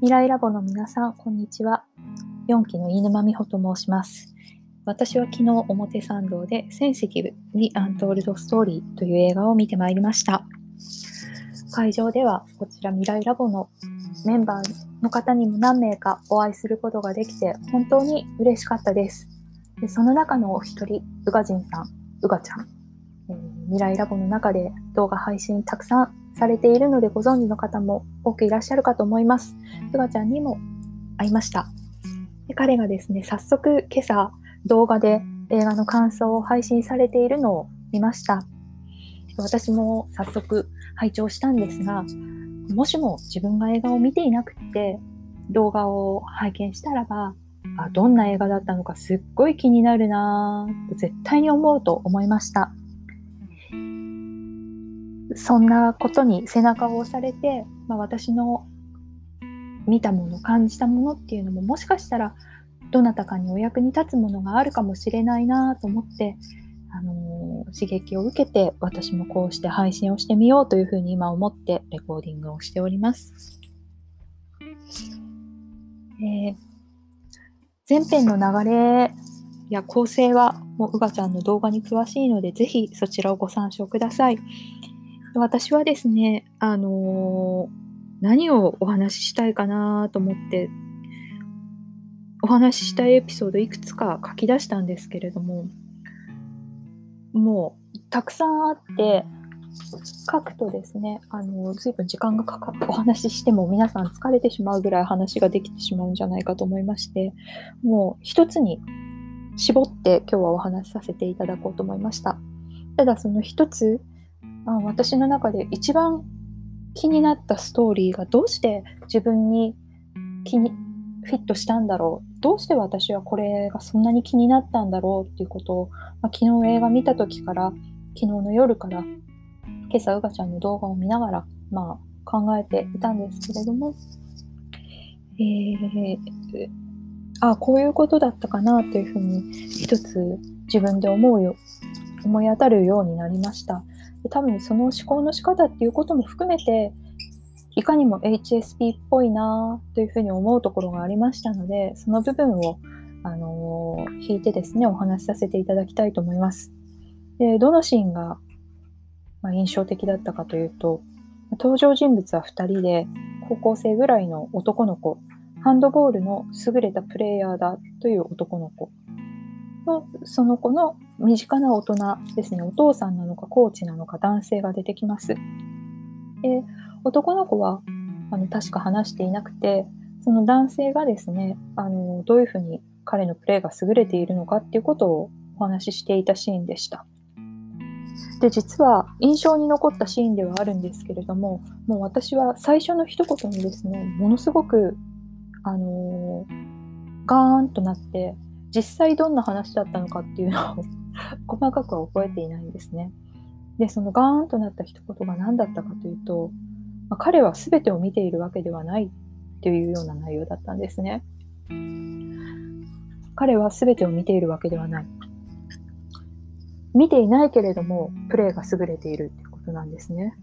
未来ラボの皆さん、こんにちは。4期の飯沼美穂と申します。私は昨日表参道でセンシティブ・リ・アントールド・ストーリーという映画を見てまいりました。会場ではこちら未来ラボのメンバーの方にも何名かお会いすることができて本当に嬉しかったです。でその中のお一人、宇賀神さん、宇賀ちゃん、未来ラボの中で動画配信たくさんされているのでご存知の方も多くいらっしゃるかと思います。すがちゃんにも会いました。で彼がですね、早速今朝動画で映画の感想を配信されているのを見ました。私も早速拝聴したんですが、もしも自分が映画を見ていなくて動画を拝見したらば、あどんな映画だったのかすっごい気になるなぁと絶対に思うと思いました。そんなことに背中を押されて、まあ、私の見たもの感じたものっていうのももしかしたらどなたかにお役に立つものがあるかもしれないなと思って、あのー、刺激を受けて私もこうして配信をしてみようというふうに今思ってレコーディングをしております。えー、前編の流れや構成はもううがちゃんの動画に詳しいのでぜひそちらをご参照ください。私はですね、あのー、何をお話ししたいかなと思って、お話ししたいエピソードいくつか書き出したんですけれども、もうたくさんあって、書くとですね、あの、随分時間がかかってお話ししても皆さん疲れてしまうぐらい話ができてしまうんじゃないかと思いまして、もう一つに絞って今日はお話しさせていただこうと思いました。ただその一つ、あ私の中で一番気になったストーリーがどうして自分に気にフィットしたんだろう？どうして私はこれがそんなに気になったんだろう？っていうことを、まあ、昨日映画見た時から昨日の夜から今朝うがちゃんの動画を見ながら、まあ、考えていたんですけれども、えー、あこういうことだったかな？というふうに一つ自分で思うよ思い当たるようになりました。で多分その思考の仕方っていうことも含めていかにも HSP っぽいなというふうに思うところがありましたのでその部分を、あのー、引いてですねお話しさせていただきたいと思います。でどのシーンが、まあ、印象的だったかというと登場人物は2人で高校生ぐらいの男の子ハンドボールの優れたプレイヤーだという男の子のその子の身近な大人ですね、お父さんなのかコーチなのか男性が出てきます。で男の子はあの確か話していなくて、その男性がですね、あのどういうふうに彼のプレーが優れているのかっていうことをお話ししていたシーンでした。で実は印象に残ったシーンではあるんですけれどももう私は最初の一言にですねものすごくあのー、ガーンとなって実際どんな話だったのかっていうのを細かくは覚えていないんですね。で、そのガーンとなった一言が何だったかというと、まあ、彼は全てを見ているわけではないっていうような内容だったんですね。彼は全てを見ているわけではない。見ていないけれども、プレーが優れているっていうことなんですね。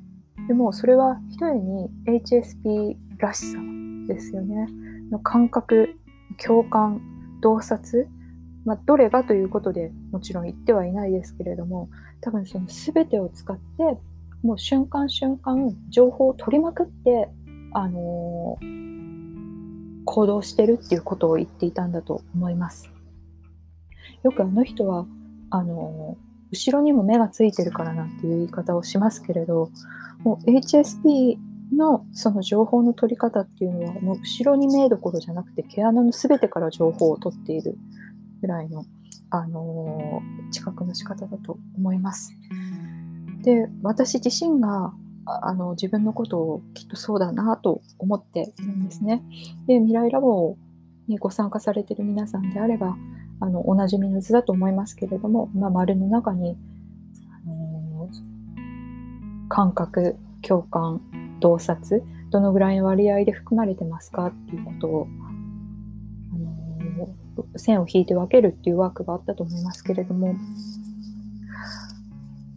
でも、それは一重に HSP らしさですよね。の感覚、共感、洞察、まあ、どれがということでもちろん言ってはいないですけれども多分その全てを使ってもう瞬間瞬間情報を取りまくって、あのー、行動してるっていうことを言っていたんだと思います。よくあの人はあのー、後ろにも目がついてるからなんていう言い方をしますけれどもう HSP のその情報の取り方っていうのはもう後ろに目どころじゃなくて毛穴の全てから情報を取っているぐらいの、あのー、知覚の仕方だと思います。で私自身があの自分のことをきっとそうだなと思っているんですね。で未来ラボにご参加されている皆さんであればあのおなじみの図だと思いますけれども、まあ、丸の中に、あのー、感覚共感洞察どのぐらいの割合で含まれてますかっていうことを線を引いて分けるっていうワークがあったと思いますけれども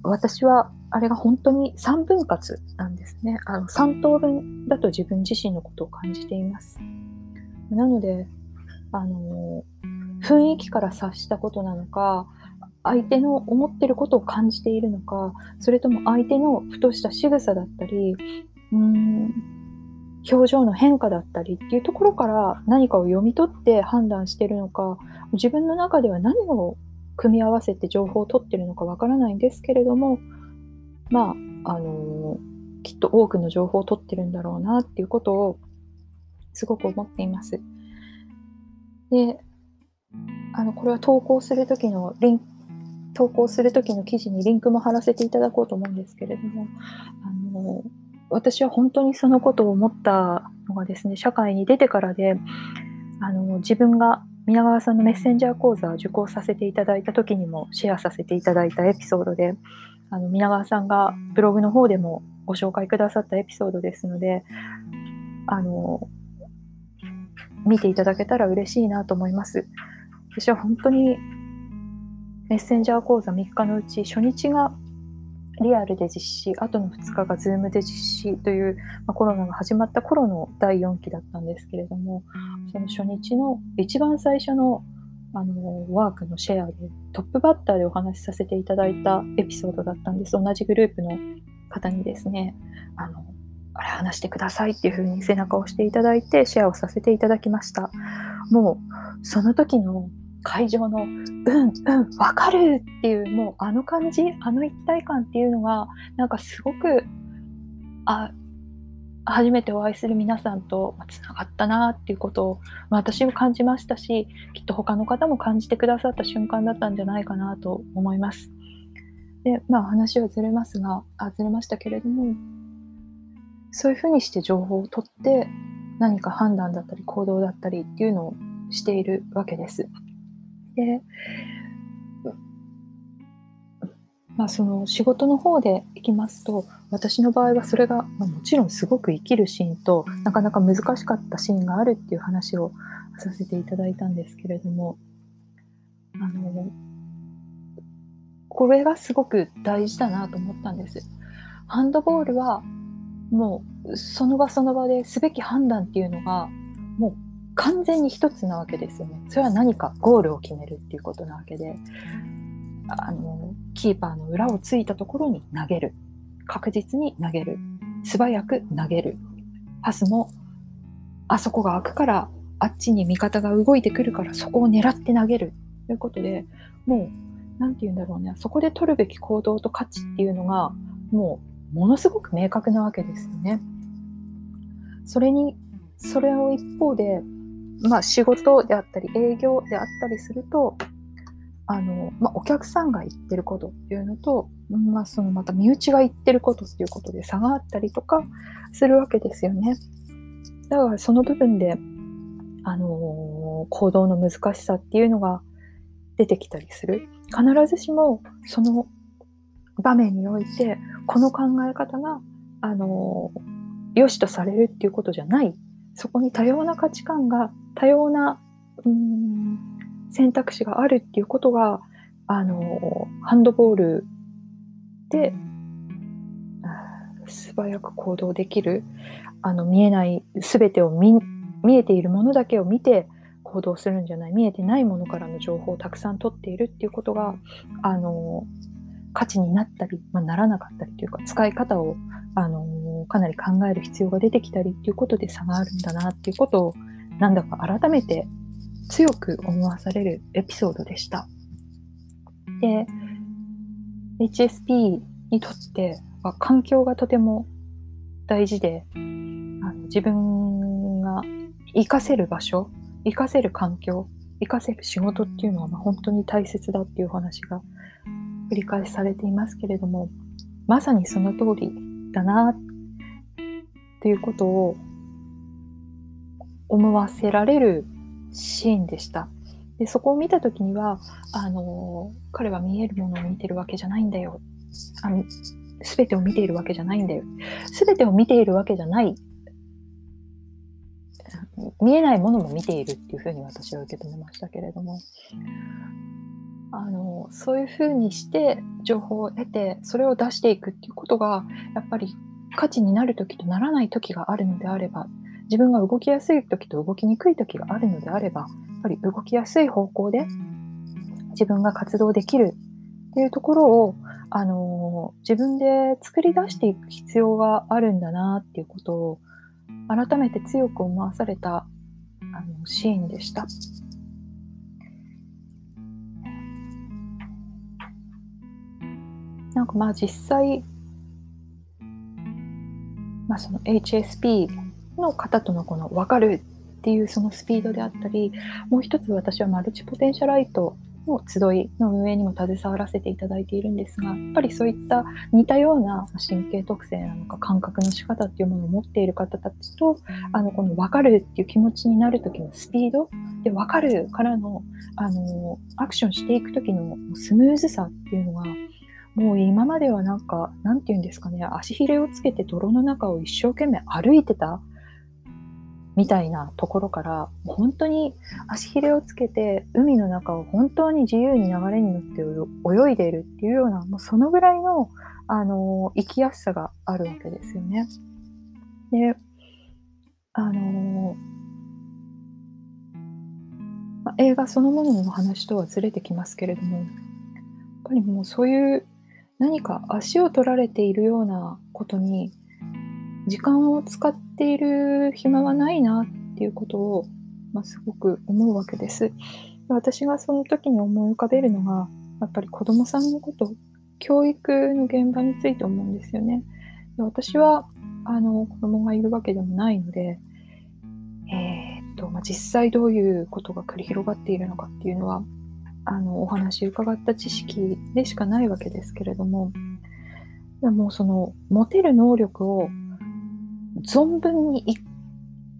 私はあれが本当に3分割なんですね。あの3等分だと自分自身のことを感じています。なので、あの、雰囲気から察したことなのか、相手の思ってることを感じているのか、それとも相手のふとした仕草だったり、うーん、表情の変化だったりっていうところから何かを読み取って判断してるのか、自分の中では何を組み合わせて情報を取ってるのかわからないんですけれども、まあ、あのー、きっと多くの情報を取ってるんだろうなっていうことをすごく思っています。で、あの、これは投稿するときのリン投稿するときの記事にリンクも貼らせていただこうと思うんですけれども、あのー私は本当にそのことを思ったのがですね、社会に出てからで、あの、自分が皆川さんのメッセンジャー講座を受講させていただいた時にもシェアさせていただいたエピソードで、あの、皆川さんがブログの方でもご紹介くださったエピソードですので、あの、見ていただけたら嬉しいなと思います。私は本当にメッセンジャー講座3日のうち初日がリアルで実施、あとの2日が Zoom で実施という、まあ、コロナが始まった頃の第4期だったんですけれども、その初日の一番最初のあのワークのシェアでトップバッターでお話しさせていただいたエピソードだったんです。同じグループの方にですね、あの、あれ話してくださいっていうふうに背中を押していただいてシェアをさせていただきました。もうその時の会場の、うん、うん、わかるっていう、もうあの感じ、あの一体感っていうのが、なんかすごく、あ、初めてお会いする皆さんとつながったなっていうことを、私も感じましたし、きっと他の方も感じてくださった瞬間だったんじゃないかなと思います。で、まあ話はずれますが、あ、ずれましたけれども、そういうふうにして情報を取って何か判断だったり行動だったりっていうのをしているわけです。で、まあ、その仕事の方でいきますと私の場合はそれが、ま、もちろんすごく生きるシーンとなかなか難しかったシーンがあるっていう話をさせていただいたんですけれどもあのこれがすごく大事だなと思ったんです。ハンドボールはもうその場その場ですべき判断っていうのがもう完全に一つなわけですよね。それは何かゴールを決めるっていうことなわけで、あの、キーパーの裏をついたところに投げる。確実に投げる。素早く投げる。パスも、あそこが開くから、あっちに味方が動いてくるからそこを狙って投げる。ということで、もう、なんて言うんだろうね。そこで取るべき行動と価値っていうのが、もう、ものすごく明確なわけですよね。それに、それを一方で、まあ、仕事であったり営業であったりするとあの、まあ、お客さんが言ってることっていうのと、まあ、そのまた身内が言ってることっていうことで差があったりとかするわけですよね。だからその部分で、あのー、行動の難しさっていうのが出てきたりする。必ずしもその場面においてこの考え方が、あのー、良しとされるっていうことじゃないそこに多様な価値観が多様なうん選択肢があるっていうことがあのハンドボールで素早く行動できるあの見えない全てを見見えているものだけを見て行動するんじゃない見えてないものからの情報をたくさん取っているっていうことがあの価値になったり、まあ、ならなかったりというか使い方をあのかなり考える必要が出てきたりっていうことで差があるんだなっていうことをなんだか改めて強く思わされるエピソードでした。で、HSP にとっては環境がとても大事で、あの自分が活かせる場所、活かせる環境、活かせる仕事っていうのはま本当に大切だっていうお話が繰り返しされていますけれども、まさにその通りだなっっていうことを思わせられるシーンでした。でそこを見た時にはあの彼は見えるものを見てるわけじゃないんだよ。あの全てを見ているわけじゃないんだよ。全てを見ているわけじゃない。見えないものも見ているっていうふうに私は受け止めましたけれども。あのそういうふうにして情報を得てそれを出していくっていうことがやっぱり価値になる時とならない時があるのであれば自分が動きやすい時と動きにくい時があるのであればやっぱり動きやすい方向で自分が活動できるっていうところをあの自分で作り出していく必要があるんだなっていうことを改めて強く思わされたあのシーンでした。なんかまあ実際、まあ、その HSP の方とのこの分かるっていうそのスピードであったりもう一つ私はマルチポテンシャライトの集いの運営にも携わらせていただいているんですがやっぱりそういった似たような神経特性なのか感覚の仕方っていうものを持っている方たちとあのこの分かるっていう気持ちになる時のスピードで分かるからのあのアクションしていく時のスムーズさっていうのがもう今まではなんか、なんて言うんですかね、足ひれをつけて泥の中を一生懸命歩いてた？みたいなところから、本当に足ひれをつけて海の中を本当に自由に流れに乗って泳いでいるっていうような、もうそのぐらいの、あの、生きやすさがあるわけですよね。で、あの映画そのものの話とはずれてきますけれども、やっぱりもうそういう何か足を取られているようなことに時間を使っている暇はないなっていうことを、まあ、すごく思うわけです。私がその時に思い浮かべるのがやっぱり子どもさんのこと教育の現場について思うんですよね。私はあの子供がいるわけでもないので、えー、っとまあ、実際どういうことが繰り広がっているのかっていうのはあのお話伺った知識でしかないわけですけれどもでもその持てる能力を存分に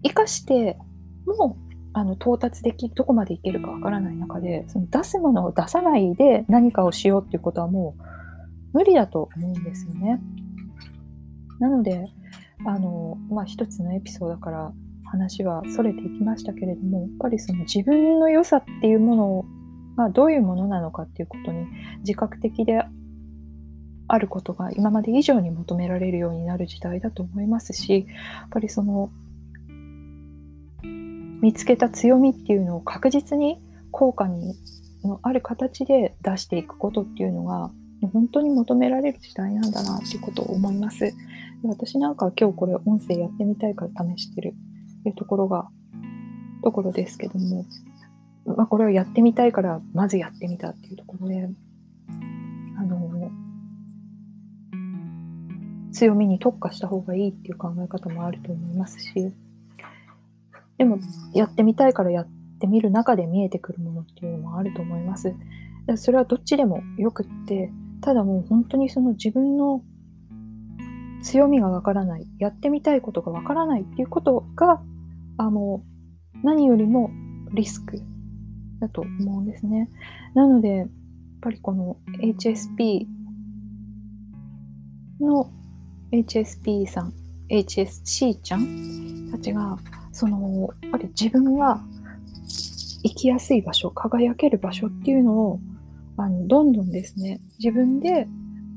生かしてもあの到達できどこまでいけるかわからない中でその出すものを出さないで何かをしようっていうことはもう無理だと思うんですよね。なのであの、まあ、一つのエピソードから話はそれていきましたけれどもやっぱりその自分の良さっていうものをまあ、どういうものなのかっていうことに自覚的であることが今まで以上に求められるようになる時代だと思いますしやっぱりその見つけた強みっていうのを確実に効果にのある形で出していくことっていうのが本当に求められる時代なんだなっていうことを思います。私なんかは今日これ音声やってみたいから試してるっていうところがところですけどもまあ、これをやってみたいからまずやってみたっていうところであの強みに特化した方がいいっていう考え方もあると思いますしでもやってみたいからやってみる中で見えてくるものっていうのもあると思います。それはどっちでもよくってただもう本当にその自分の強みがわからないやってみたいことがわからないっていうことがあの何よりもリスクだと思うんですね。なので、やっぱりこの HSP の HSP さん、HSC ちゃんたちが、その、やっぱり自分が生きやすい場所、輝ける場所っていうのを、あのどんどんですね、自分で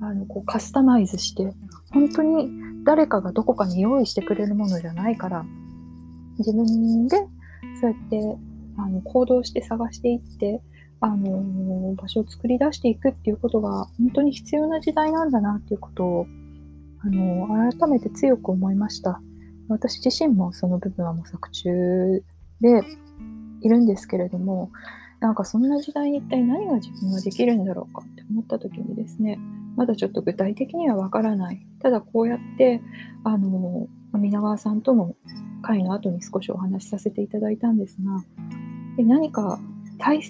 あのこうカスタマイズして、本当に誰かがどこかに用意してくれるものじゃないから、自分でそうやってあの行動して探していってあの場所を作り出していくっていうことが本当に必要な時代なんだなっていうことをあの改めて強く思いました。私自身もその部分は模索中でいるんですけれどもなんかそんな時代に一体何が自分ができるんだろうかって思った時にですねまだちょっと具体的にはわからない。ただこうやってあの皆川さんとも会の後に少しお話しさせていただいたんですがで何か大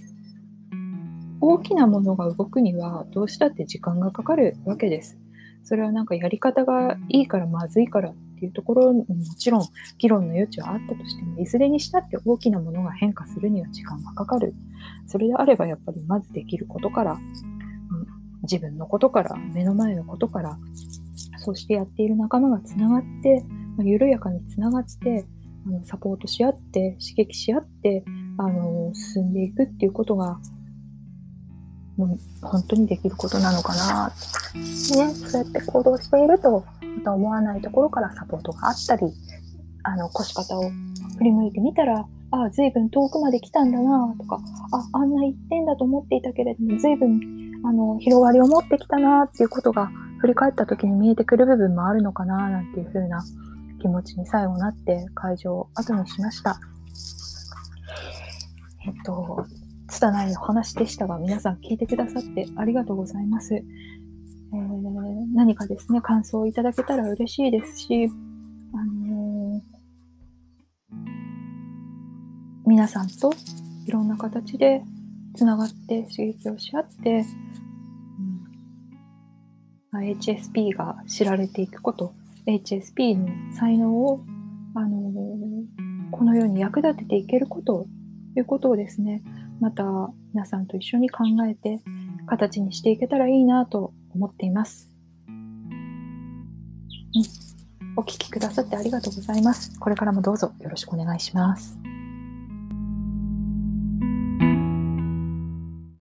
大きなものが動くにはどうしたって時間がかかるわけです。それはなんかやり方がいいからまずいからっていうところにもちろん議論の余地はあったとしてもいずれにしたって大きなものが変化するには時間がかかる。それであればやっぱりまずできることから、自分のことから目の前のことからそしてやっている仲間がつながってま、緩やかにつながってあのサポートし合って刺激し合ってあの進んでいくっていうことがもう本当にできることなのかなね、そうやって行動していると、また思わないところからサポートがあったり、あの、腰方を振り向いてみたら、ああ、随分遠くまで来たんだなとか、あ、あんな一点だと思っていたけれども、随分、あの、広がりを持ってきたなっていうことが、振り返った時に見えてくる部分もあるのかななんていう風な気持ちに最後なって会場を後にしました。えっと、拙いお話でしたが、皆さん聞いてくださってありがとうございます。えー、何かですね、感想をいただけたら嬉しいですし、あのー、皆さんといろんな形でつながって刺激をし合って、うん、HSP が知られていくこと、HSP の才能を、あのー、このように役立てていけることということをですね、また皆さんと一緒に考えて形にしていけたらいいなと思っています。うん、お聴きくださってありがとうございます。これからもどうぞよろしくお願いします。